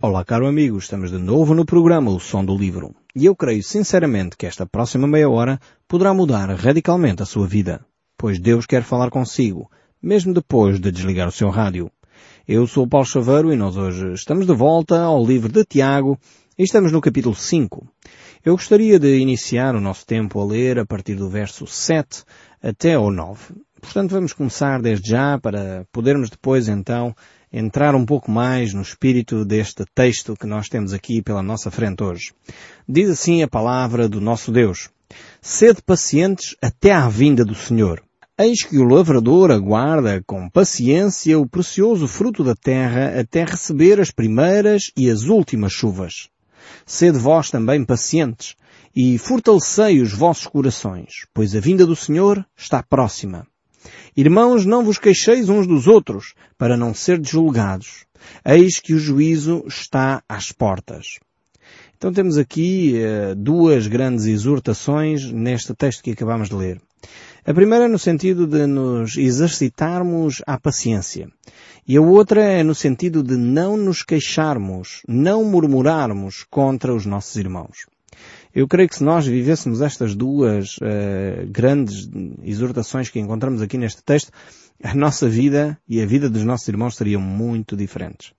Olá, caro amigo, estamos de novo no programa O Som do Livro. E eu creio sinceramente que esta próxima meia hora poderá mudar radicalmente a sua vida, pois Deus quer falar consigo, mesmo depois de desligar o seu rádio. Eu sou o Paulo Chaveiro e nós hoje estamos de volta ao livro de Tiago e estamos no capítulo 5. Eu gostaria de iniciar o nosso tempo a ler a partir do verso 7 até ao 9. Portanto, vamos começar desde já para podermos depois então entrar um pouco mais no espírito deste texto que nós temos aqui pela nossa frente hoje. Diz assim a palavra do nosso Deus. Sede pacientes até à vinda do Senhor. Eis que o lavrador aguarda com paciência o precioso fruto da terra até receber as primeiras e as últimas chuvas. Sede vós também pacientes e fortalecei os vossos corações, pois a vinda do Senhor está próxima. Irmãos, não vos queixeis uns dos outros, para não ser julgados. Eis que o juízo está às portas. Então temos aqui uh, duas grandes exortações neste texto que acabamos de ler. A primeira é no sentido de nos exercitarmos à paciência. E a outra é no sentido de não nos queixarmos, não murmurarmos contra os nossos irmãos. Eu creio que se nós vivêssemos estas duas uh, grandes exortações que encontramos aqui neste texto, a nossa vida e a vida dos nossos irmãos seriam muito diferentes.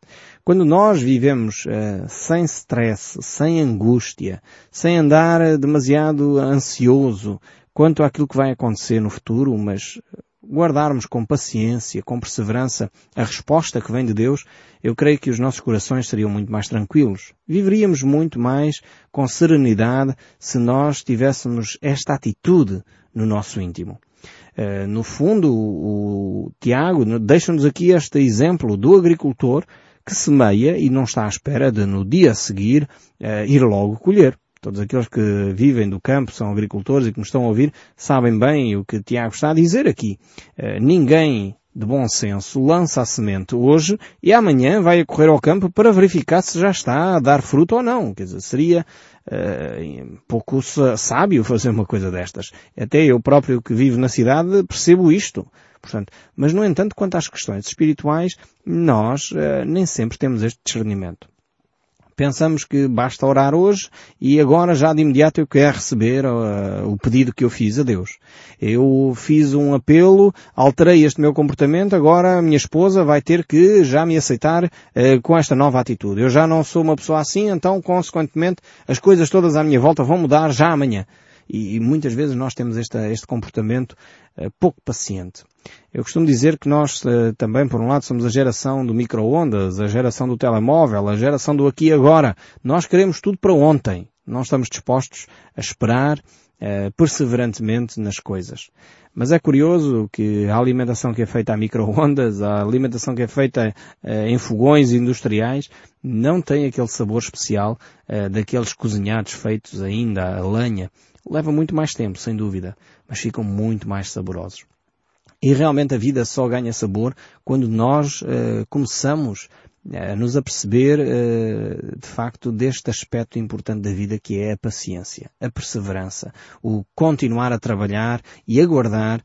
Quando nós vivemos uh, sem stress, sem angústia, sem andar demasiado ansioso quanto àquilo que vai acontecer no futuro, mas guardarmos com paciência, com perseverança a resposta que vem de Deus, eu creio que os nossos corações seriam muito mais tranquilos. Viveríamos muito mais com serenidade se nós tivéssemos esta atitude no nosso íntimo. Uh, no fundo, o, Tiago deixa-nos aqui este exemplo do agricultor que semeia e não está à espera de no dia a seguir uh, ir logo colher. Todos aqueles que vivem do campo, são agricultores e que me estão a ouvir, sabem bem o que Tiago está a dizer aqui. Uh, ninguém de bom senso lança a semente hoje e amanhã vai correr ao campo para verificar se já está a dar fruto ou não. Quer dizer, seria uh, pouco sábio fazer uma coisa destas. Até eu próprio que vivo na cidade percebo isto. Portanto, mas no entanto, quanto às questões espirituais, nós uh, nem sempre temos este discernimento pensamos que basta orar hoje e agora já de imediato eu quero receber uh, o pedido que eu fiz a Deus. Eu fiz um apelo, alterei este meu comportamento, agora a minha esposa vai ter que já me aceitar uh, com esta nova atitude. Eu já não sou uma pessoa assim, então consequentemente as coisas todas à minha volta vão mudar já amanhã. E, e muitas vezes nós temos este, comportamento uh, pouco paciente. Eu costumo dizer que nós uh, também, por um lado, somos a geração do micro-ondas, a geração do telemóvel, a geração do aqui e agora. Nós queremos tudo para ontem. Não estamos dispostos a esperar uh, perseverantemente nas coisas. Mas é curioso que a alimentação que é feita a micro-ondas, a alimentação que é feita uh, em fogões industriais, não tem aquele sabor especial uh, daqueles cozinhados feitos ainda a lenha Leva muito mais tempo, sem dúvida, mas ficam muito mais saborosos. E realmente a vida só ganha sabor quando nós uh, começamos a nos aperceber uh, de facto deste aspecto importante da vida que é a paciência, a perseverança, o continuar a trabalhar e aguardar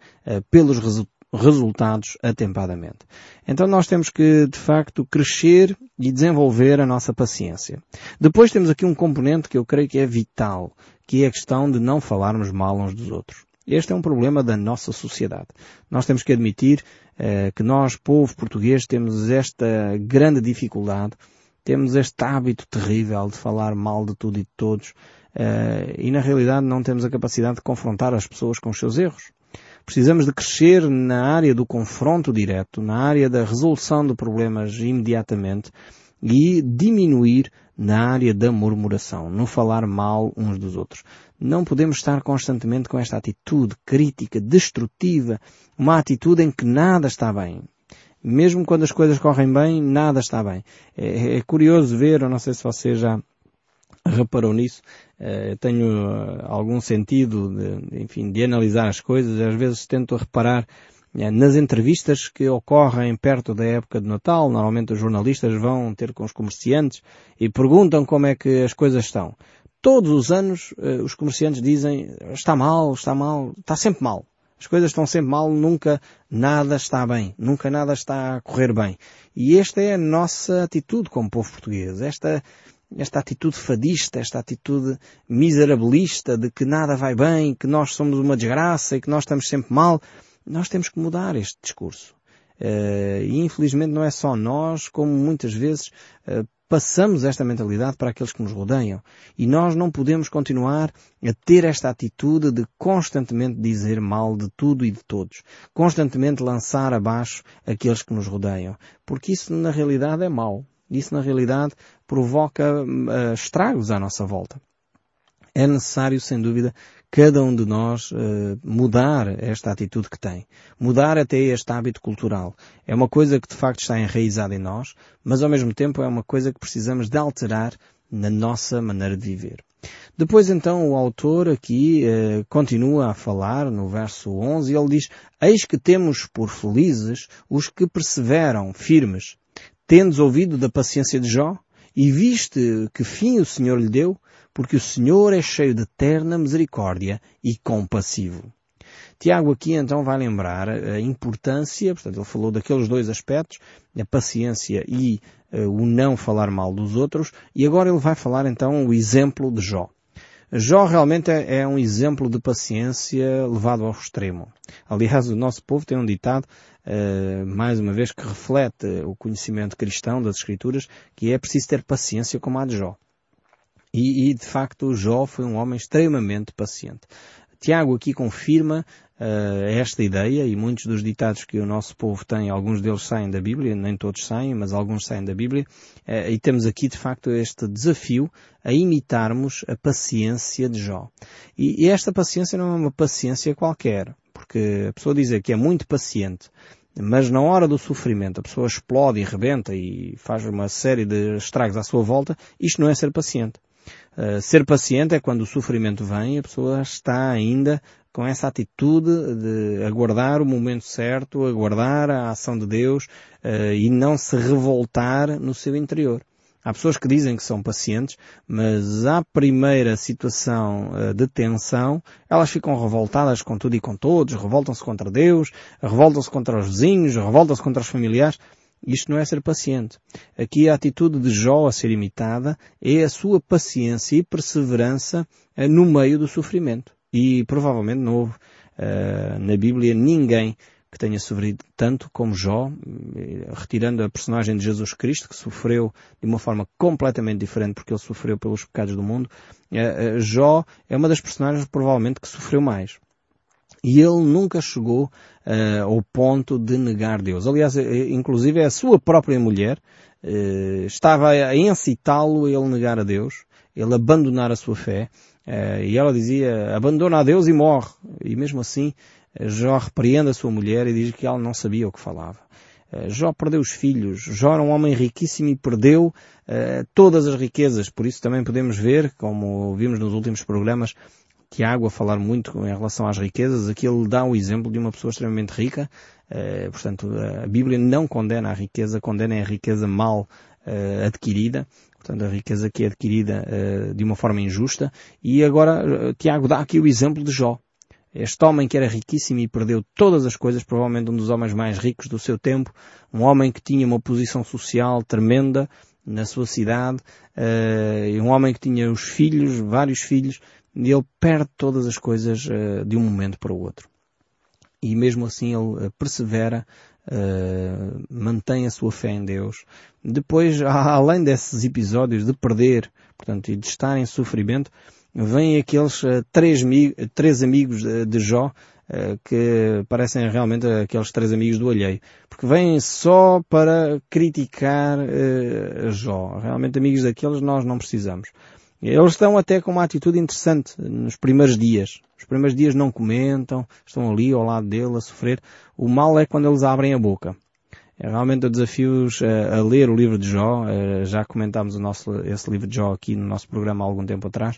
pelos resu resultados atempadamente. Então nós temos que, de facto, crescer e desenvolver a nossa paciência. Depois temos aqui um componente que eu creio que é vital, que é a questão de não falarmos mal uns dos outros. Este é um problema da nossa sociedade. Nós temos que admitir eh, que nós, povo português, temos esta grande dificuldade, temos este hábito terrível de falar mal de tudo e de todos, eh, e na realidade não temos a capacidade de confrontar as pessoas com os seus erros. Precisamos de crescer na área do confronto direto, na área da resolução de problemas imediatamente e diminuir na área da murmuração, no falar mal uns dos outros. Não podemos estar constantemente com esta atitude crítica, destrutiva, uma atitude em que nada está bem. Mesmo quando as coisas correm bem, nada está bem. É, é curioso ver, eu não sei se você já reparou nisso, uh, tenho uh, algum sentido de, enfim, de analisar as coisas, às vezes tento reparar eh, nas entrevistas que ocorrem perto da época de Natal, normalmente os jornalistas vão ter com os comerciantes e perguntam como é que as coisas estão. Todos os anos os comerciantes dizem está mal, está mal, está sempre mal. As coisas estão sempre mal, nunca nada está bem, nunca nada está a correr bem. E esta é a nossa atitude como povo português. Esta, esta atitude fadista, esta atitude miserabilista de que nada vai bem, que nós somos uma desgraça e que nós estamos sempre mal. Nós temos que mudar este discurso. Uh, e infelizmente não é só nós, como muitas vezes uh, passamos esta mentalidade para aqueles que nos rodeiam. E nós não podemos continuar a ter esta atitude de constantemente dizer mal de tudo e de todos. Constantemente lançar abaixo aqueles que nos rodeiam. Porque isso na realidade é mau. Isso na realidade provoca uh, estragos à nossa volta. É necessário, sem dúvida, cada um de nós uh, mudar esta atitude que tem. Mudar até este hábito cultural. É uma coisa que de facto está enraizada em nós, mas ao mesmo tempo é uma coisa que precisamos de alterar na nossa maneira de viver. Depois então o autor aqui uh, continua a falar no verso 11 e ele diz Eis que temos por felizes os que perseveram firmes. Tendes ouvido da paciência de Jó? E viste que fim o Senhor lhe deu? Porque o Senhor é cheio de eterna misericórdia e compassivo. Tiago aqui então vai lembrar a importância, portanto ele falou daqueles dois aspectos, a paciência e uh, o não falar mal dos outros, e agora ele vai falar então o exemplo de Jó. Jó realmente é, é um exemplo de paciência levado ao extremo. Aliás, o nosso povo tem um ditado, uh, mais uma vez, que reflete o conhecimento cristão das Escrituras, que é preciso ter paciência como a de Jó. E, e, de facto Jó foi um homem extremamente paciente. Tiago aqui confirma uh, esta ideia e muitos dos ditados que o nosso povo tem, alguns deles saem da Bíblia, nem todos saem, mas alguns saem da Bíblia, uh, e temos aqui de facto este desafio a imitarmos a paciência de Jó. E, e esta paciência não é uma paciência qualquer, porque a pessoa dizer que é muito paciente, mas na hora do sofrimento a pessoa explode e rebenta e faz uma série de estragos à sua volta, isto não é ser paciente. Uh, ser paciente é quando o sofrimento vem e a pessoa está ainda com essa atitude de aguardar o momento certo, aguardar a ação de Deus uh, e não se revoltar no seu interior. Há pessoas que dizem que são pacientes, mas à primeira situação uh, de tensão, elas ficam revoltadas com tudo e com todos, revoltam-se contra Deus, revoltam-se contra os vizinhos, revoltam-se contra os familiares. Isto não é ser paciente. Aqui a atitude de Jó a ser imitada é a sua paciência e perseverança eh, no meio do sofrimento. E provavelmente não houve uh, na Bíblia ninguém que tenha sofrido tanto como Jó, eh, retirando a personagem de Jesus Cristo, que sofreu de uma forma completamente diferente porque ele sofreu pelos pecados do mundo. Jó é uma das personagens provavelmente que sofreu mais. E ele nunca chegou uh, ao ponto de negar Deus. Aliás, eh, inclusive a sua própria mulher uh, estava a incitá-lo a ele negar a Deus, ele abandonar a sua fé. Uh, e ela dizia, abandona a Deus e morre. E mesmo assim, Jó repreende a sua mulher e diz que ela não sabia o que falava. Jó perdeu os filhos. Jó era um homem riquíssimo e perdeu uh, todas as riquezas. Por isso também podemos ver, como vimos nos últimos programas, Tiago a falar muito em relação às riquezas, aqui ele dá o exemplo de uma pessoa extremamente rica, uh, portanto a Bíblia não condena a riqueza, condena a riqueza mal uh, adquirida, portanto a riqueza que é adquirida uh, de uma forma injusta, e agora Tiago dá aqui o exemplo de Jó. Este homem que era riquíssimo e perdeu todas as coisas, provavelmente um dos homens mais ricos do seu tempo, um homem que tinha uma posição social tremenda na sua cidade, um homem que tinha os filhos, vários filhos, e ele perde todas as coisas uh, de um momento para o outro. E mesmo assim ele uh, persevera, uh, mantém a sua fé em Deus. Depois, além desses episódios de perder, portanto, e de estar em sofrimento, vêm aqueles três, três amigos de Jó, que parecem realmente aqueles três amigos do alheio. Porque vêm só para criticar Jó. Realmente amigos daqueles nós não precisamos. Eles estão até com uma atitude interessante nos primeiros dias. Os primeiros dias não comentam, estão ali ao lado dele a sofrer. O mal é quando eles abrem a boca. É realmente desafio-os a, a, ler o livro de Jó. Uh, já comentámos o nosso, esse livro de Jó aqui no nosso programa há algum tempo atrás.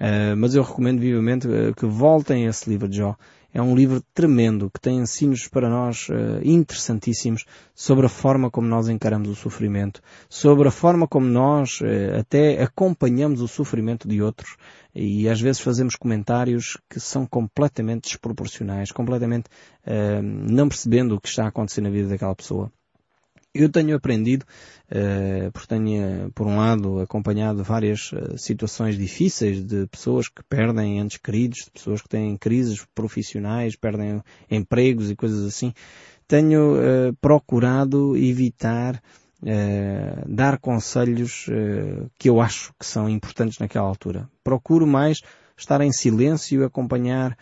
Uh, mas eu recomendo vivamente que voltem a esse livro de Jó. É um livro tremendo que tem ensinos para nós uh, interessantíssimos sobre a forma como nós encaramos o sofrimento, sobre a forma como nós uh, até acompanhamos o sofrimento de outros e às vezes fazemos comentários que são completamente desproporcionais, completamente uh, não percebendo o que está a acontecer na vida daquela pessoa. Eu tenho aprendido, uh, porque tenho, por um lado, acompanhado várias uh, situações difíceis de pessoas que perdem entes queridos, de pessoas que têm crises profissionais, perdem empregos e coisas assim. Tenho procurado evitar dar conselhos que eu acho que são importantes naquela altura. Procuro mais estar em silêncio e acompanhar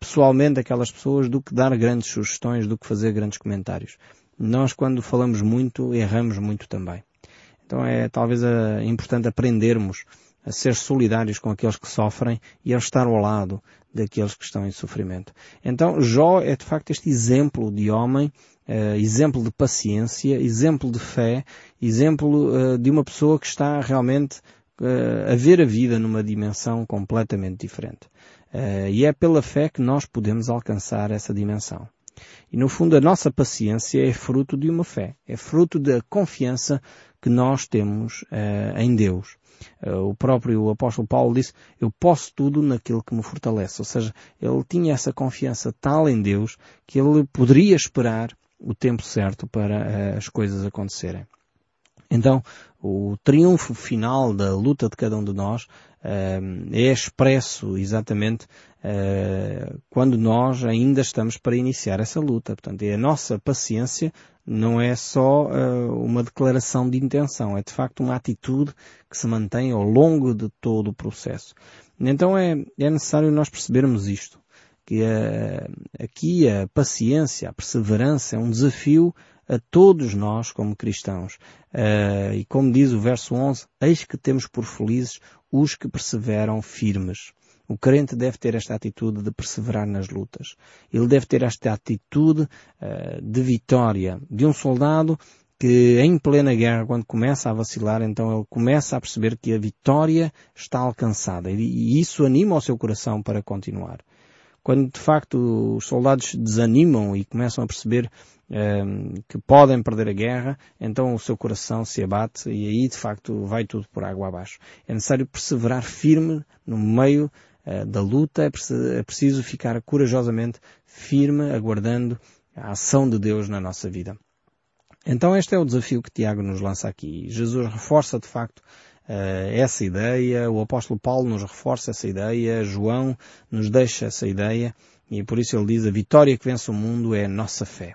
pessoalmente aquelas pessoas do que dar grandes sugestões, do que fazer grandes comentários nós quando falamos muito, erramos muito também. Então é talvez é importante aprendermos a ser solidários com aqueles que sofrem e a estar ao lado daqueles que estão em sofrimento. Então Jó é de facto este exemplo de homem, uh, exemplo de paciência, exemplo de fé, exemplo uh, de uma pessoa que está realmente a ver a vida numa dimensão completamente diferente. e é pela fé que nós podemos alcançar essa dimensão. E no fundo a nossa paciência é fruto de uma fé, é fruto da confiança que nós temos uh, em Deus. Uh, o próprio apóstolo Paulo disse, eu posso tudo naquilo que me fortalece. Ou seja, ele tinha essa confiança tal em Deus que ele poderia esperar o tempo certo para uh, as coisas acontecerem. Então, o triunfo final da luta de cada um de nós é expresso exatamente uh, quando nós ainda estamos para iniciar essa luta. Portanto, é a nossa paciência não é só uh, uma declaração de intenção, é de facto uma atitude que se mantém ao longo de todo o processo. Então é, é necessário nós percebermos isto, que aqui a paciência, a perseverança é um desafio a todos nós como cristãos. Uh, e como diz o verso 11, eis que temos por felizes os que perseveram firmes. O crente deve ter esta atitude de perseverar nas lutas. Ele deve ter esta atitude uh, de vitória de um soldado que em plena guerra, quando começa a vacilar, então ele começa a perceber que a vitória está alcançada e isso anima o seu coração para continuar. Quando de facto os soldados desanimam e começam a perceber um, que podem perder a guerra, então o seu coração se abate e aí de facto vai tudo por água abaixo. É necessário perseverar firme no meio uh, da luta, é, preciso, é preciso ficar corajosamente firme, aguardando a ação de Deus na nossa vida. Então este é o desafio que Tiago nos lança aqui. Jesus reforça de facto essa ideia, o apóstolo Paulo nos reforça essa ideia, João nos deixa essa ideia e por isso ele diz a vitória que vence o mundo é a nossa fé.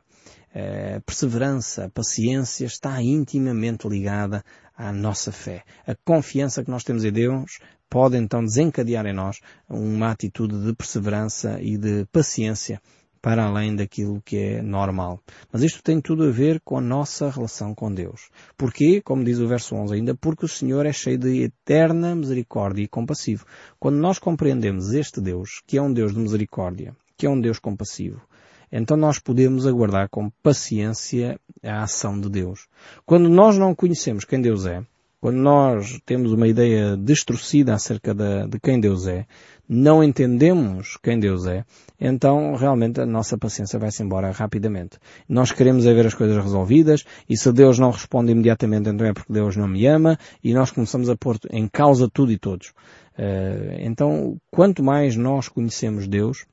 A perseverança, a paciência está intimamente ligada à nossa fé. A confiança que nós temos em Deus pode então desencadear em nós uma atitude de perseverança e de paciência para além daquilo que é normal. Mas isto tem tudo a ver com a nossa relação com Deus. Porquê? Como diz o verso 11 ainda, porque o Senhor é cheio de eterna misericórdia e compassivo. Quando nós compreendemos este Deus, que é um Deus de misericórdia, que é um Deus compassivo, então nós podemos aguardar com paciência a ação de Deus. Quando nós não conhecemos quem Deus é, quando nós temos uma ideia destruída acerca de, de, quem Deus é, não entendemos quem Deus é, então realmente a nossa paciência vai-se embora rapidamente. Nós queremos é ver as coisas resolvidas e se Deus não responde imediatamente então é porque Deus não me ama e nós começamos a pôr em causa tudo e todos. Uh, então, quanto mais nós conhecemos Deus,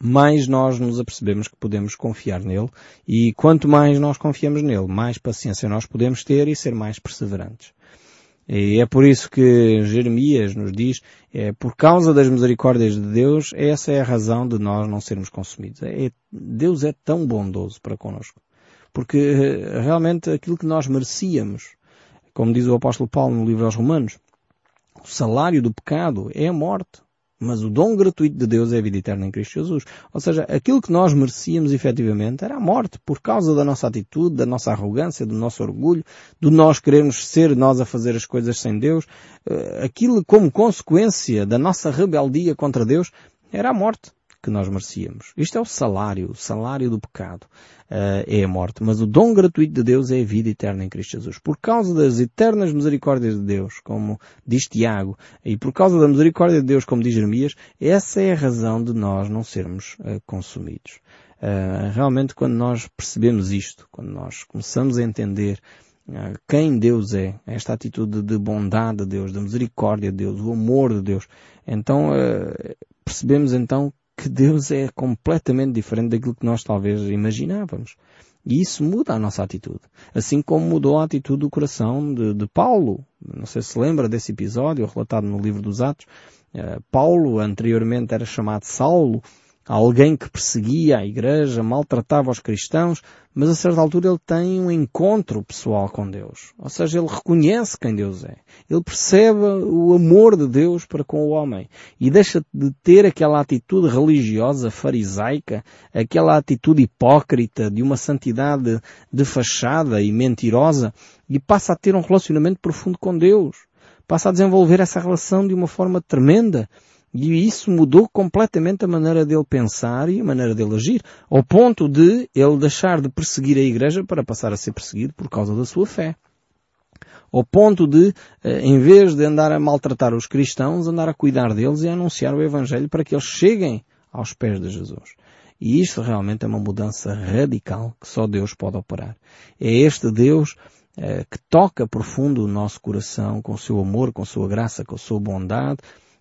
mais nós nos apercebemos que podemos confiar nele e quanto mais nós confiamos nele, mais paciência nós podemos ter e ser mais perseverantes. E é por isso que Jeremias nos diz, é por causa das misericórdias de Deus, essa é a razão de nós não sermos consumidos. É, Deus é tão bondoso para connosco. Porque eh, realmente aquilo que nós merecíamos, como diz o apóstolo Paulo no livro aos Romanos, o salário do pecado é a morte. Mas o dom gratuito de Deus é a vida eterna em Cristo Jesus. Ou seja, aquilo que nós merecíamos efetivamente era a morte por causa da nossa atitude, da nossa arrogância, do nosso orgulho, do nós querermos ser nós a fazer as coisas sem Deus. Eh, aquilo como consequência da nossa rebeldia contra Deus era a morte. Que nós merecíamos. Isto é o salário, o salário do pecado. Uh, é a morte. Mas o dom gratuito de Deus é a vida eterna em Cristo Jesus. Por causa das eternas misericórdias de Deus, como diz Tiago, e por causa da misericórdia de Deus, como diz Jeremias, essa é a razão de nós não sermos uh, consumidos. Uh, realmente quando nós percebemos isto, quando nós começamos a entender quem Deus é, esta atitude de bondade de Deus, de misericórdia de Deus, o amor de Deus, então percebemos então que Deus é completamente diferente daquilo que nós talvez imaginávamos. E isso muda a nossa atitude. Assim como mudou a atitude do coração de, de Paulo. Não sei se lembra desse episódio relatado no livro dos Atos. Uh, Paulo anteriormente era chamado Saulo alguém que perseguia a igreja, maltratava os cristãos, mas a certa altura ele tem um encontro pessoal com Deus. Ou seja, ele reconhece quem Deus é. Ele percebe o amor de Deus para com o homem e deixa de ter aquela atitude religiosa farisaica, aquela atitude hipócrita de uma santidade de fachada e mentirosa e passa a ter um relacionamento profundo com Deus. Passa a desenvolver essa relação de uma forma tremenda e isso mudou completamente a maneira dele pensar e a maneira dele agir, ao ponto de ele deixar de perseguir a igreja para passar a ser perseguido por causa da sua fé. Ao ponto de, eh, em vez de andar a maltratar os cristãos, andar a cuidar deles e a anunciar o Evangelho para que eles cheguem aos pés de Jesus. E isto realmente é uma mudança radical que só Deus pode operar. É este Deus eh, que toca profundo o nosso coração com o seu amor, com a sua graça, com a sua bondade,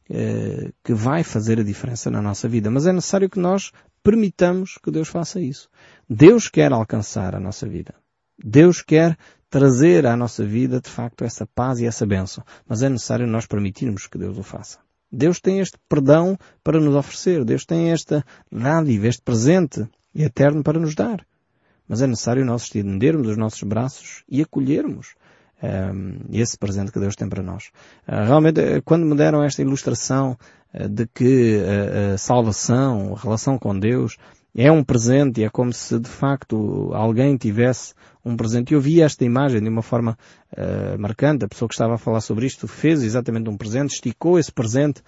eh, que vai fazer a diferença na nossa vida. Mas é necessário que nós permitamos que Deus faça isso. Deus quer alcançar a nossa vida. Deus quer trazer à nossa vida, de facto, essa paz e essa bênção. Mas é necessário nós permitirmos que Deus o faça. Deus tem este perdão para nos oferecer. Deus tem esta dádiva, este presente eterno para nos dar. Mas é necessário nós estendermos os nossos braços e acolhermos um, esse presente que Deus tem para nós. Uh, realmente, eh, quando me deram esta ilustração uh, de que uh, a salvação, a relação com Deus, é um presente, é como se de facto alguém tivesse um presente. Eu vi esta imagem de uma forma marcante. A pessoa que estava a falar sobre isto fez exatamente um presente, esticou esse presente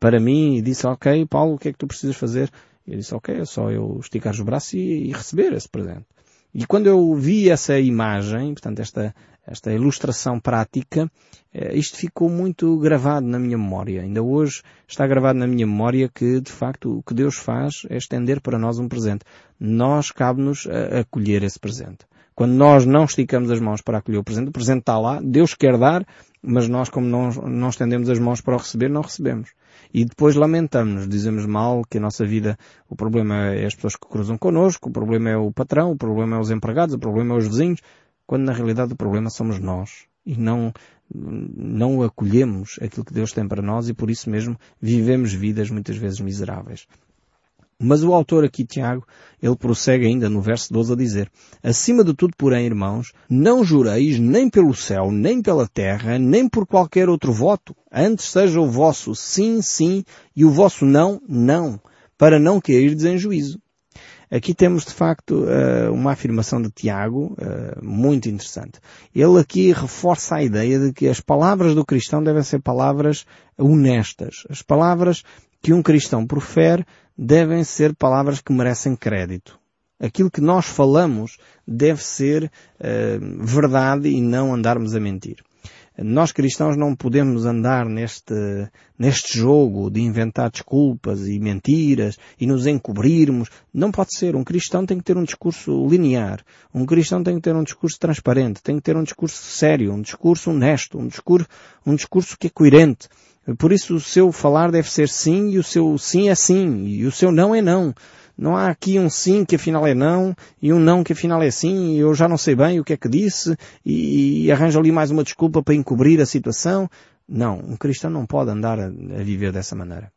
para mim e disse, ok, Paulo, o que é que tu precisas fazer? Eu disse, ok, é só eu esticar os braços e, e receber esse presente. E quando eu vi essa imagem, portanto, esta, esta ilustração prática, eh, isto ficou muito gravado na minha memória. Ainda hoje está gravado na minha memória que, de facto, o que Deus faz é estender para nós um presente. Nós cabe-nos acolher esse presente. Quando nós não esticamos as mãos para acolher o presente, o presente está lá, Deus quer dar, mas nós, como não, não estendemos as mãos para o receber, não recebemos. E depois lamentamos, dizemos mal que a nossa vida, o problema é as pessoas que cruzam connosco, o problema é o patrão, o problema é os empregados, o problema é os vizinhos quando na realidade o problema somos nós e não, não acolhemos aquilo que Deus tem para nós e por isso mesmo vivemos vidas muitas vezes miseráveis. Mas o autor aqui, Tiago, ele prossegue ainda no verso 12 a dizer, Acima de tudo, porém, irmãos, não jureis nem pelo céu, nem pela terra, nem por qualquer outro voto. Antes seja o vosso sim, sim, e o vosso não, não, para não cairdes em juízo. Aqui temos de facto eh, uma afirmação de Tiago eh, muito interessante. Ele aqui reforça a ideia de que as palavras do cristão devem ser palavras honestas. As palavras que um cristão profere devem ser palavras que merecem crédito. Aquilo que nós falamos deve ser uh, verdade e não andarmos a mentir. Nós cristãos não podemos andar neste, neste jogo de inventar desculpas e mentiras e nos encobrirmos. Não pode ser. Um cristão tem que ter um discurso linear. Um cristão tem que ter um discurso transparente. Tem que ter um discurso sério, um discurso honesto, um discurso, um discurso que é coerente. Por isso o seu falar deve ser sim e o seu sim é sim e o seu não é não. Não há aqui um sim que afinal é não e um não que afinal é sim e eu já não sei bem o que é que disse e, e arranjo ali mais uma desculpa para encobrir a situação. Não, um cristão não pode andar a, a viver dessa maneira.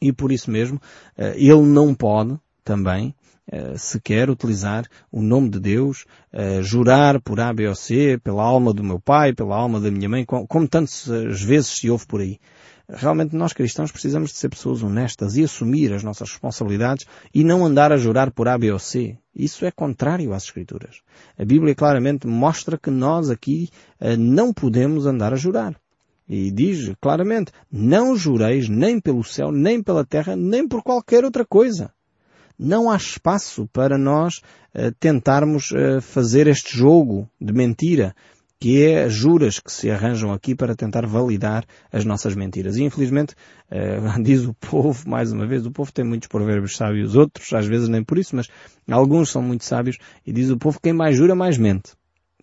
E por isso mesmo, eh, ele não pode também Uh, sequer utilizar o nome de Deus, uh, jurar por A, B ou C, pela alma do meu pai, pela alma da minha mãe, como, como tantas vezes se ouve por aí. Realmente nós cristãos precisamos de ser pessoas honestas e assumir as nossas responsabilidades e não andar a jurar por A, B ou C. Isso é contrário às Escrituras. A Bíblia claramente mostra que nós aqui uh, não podemos andar a jurar. E diz claramente, não jureis nem pelo céu, nem pela terra, nem por qualquer outra coisa. Não há espaço para nós uh, tentarmos uh, fazer este jogo de mentira, que é juras que se arranjam aqui para tentar validar as nossas mentiras. E infelizmente, uh, diz o povo, mais uma vez, o povo tem muitos provérbios sábios, outros às vezes nem por isso, mas alguns são muito sábios, e diz o povo, quem mais jura, mais mente.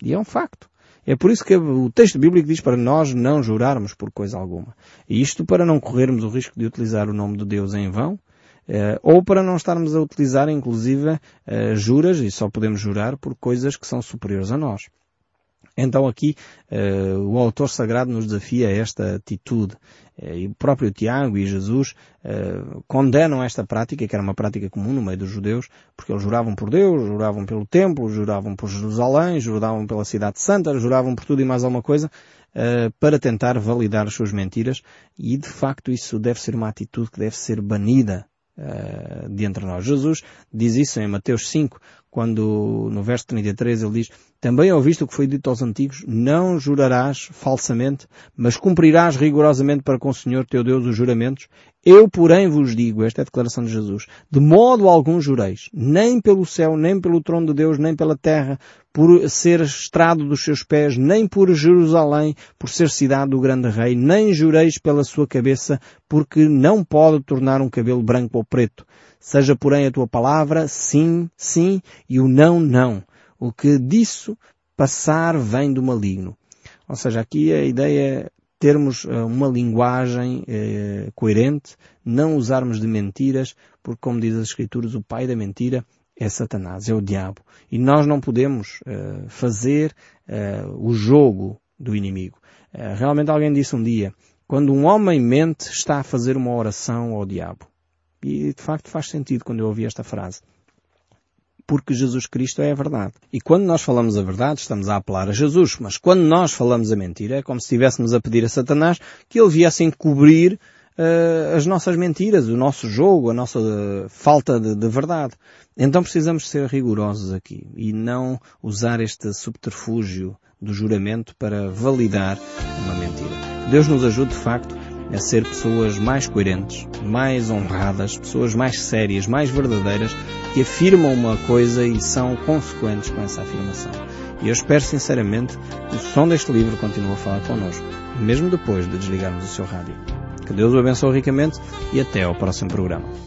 E é um facto. É por isso que o texto bíblico diz para nós não jurarmos por coisa alguma. E isto para não corrermos o risco de utilizar o nome de Deus em vão, eh, ou para não estarmos a utilizar, inclusive, eh, juras, e só podemos jurar por coisas que são superiores a nós. Então aqui uh, o autor sagrado nos desafia a esta atitude. Uh, e o próprio Tiago e Jesus uh, condenam esta prática, que era uma prática comum no meio dos judeus, porque eles juravam por Deus, juravam pelo templo, juravam por Jerusalém, juravam pela cidade santa, juravam por tudo e mais alguma coisa, para tentar validar as suas mentiras. E de facto isso deve ser uma atitude que deve ser banida uh, de entre nós. Jesus diz isso em Mateus 5, quando no verso 33 ele diz, também ouviste o que foi dito aos antigos, não jurarás falsamente, mas cumprirás rigorosamente para com o Senhor teu Deus os juramentos. Eu, porém, vos digo, esta é a declaração de Jesus, de modo algum jureis, nem pelo céu, nem pelo trono de Deus, nem pela terra, por ser estrado dos seus pés, nem por Jerusalém, por ser cidade do grande rei, nem jureis pela sua cabeça, porque não pode tornar um cabelo branco ou preto. Seja, porém, a tua palavra sim, sim, e o não, não. O que disso passar vem do maligno. Ou seja, aqui a ideia é termos eh, uma linguagem eh, coerente, não usarmos de mentiras, porque como diz as Escrituras, o pai da mentira é Satanás, é o diabo. E nós não podemos eh, fazer eh, o jogo do inimigo. Eh, realmente alguém disse um dia, quando um homem mente, está a fazer uma oração ao diabo. E de facto faz sentido quando eu ouvi esta frase. Porque Jesus Cristo é a verdade. E quando nós falamos a verdade, estamos a apelar a Jesus. Mas quando nós falamos a mentira, é como se estivéssemos a pedir a Satanás que ele viesse encobrir uh, as nossas mentiras, o nosso jogo, a nossa uh, falta de, de verdade. Então precisamos ser rigorosos aqui e não usar este subterfúgio do juramento para validar uma mentira. Deus nos ajude de facto a ser pessoas mais coerentes, mais honradas, pessoas mais sérias, mais verdadeiras, que afirmam uma coisa e são consequentes com essa afirmação. E eu espero sinceramente que o som deste livro continue a falar connosco, mesmo depois de desligarmos o seu rádio. Que Deus o abençoe ricamente e até ao próximo programa.